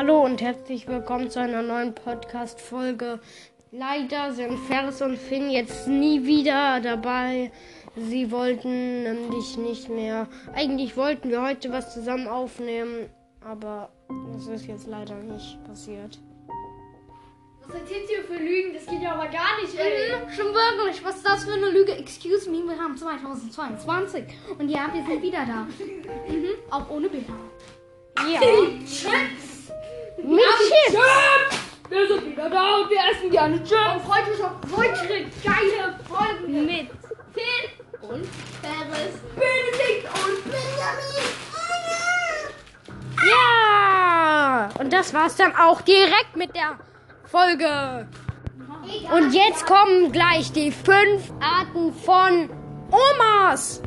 Hallo und herzlich willkommen zu einer neuen Podcast-Folge. Leider sind Ferris und Finn jetzt nie wieder dabei. Sie wollten nämlich nicht mehr. Eigentlich wollten wir heute was zusammen aufnehmen, aber das ist jetzt leider nicht passiert. Was erzählt ihr für Lügen? Das geht ja aber gar nicht, ey. Mhm, schon wirklich. Was ist das für eine Lüge? Excuse me, wir haben 2022. Und ja, wir sind wieder da. Mhm, auch ohne Bilder. Ja. Wir sind wieder da und wir essen gerne Chips. Und freut euch auf weitere geile Folgen mit Finn und Ferris, Benedikt und Benjamin. Ja. Und das war's dann auch direkt mit der Folge. Und jetzt kommen gleich die fünf Arten von Omas.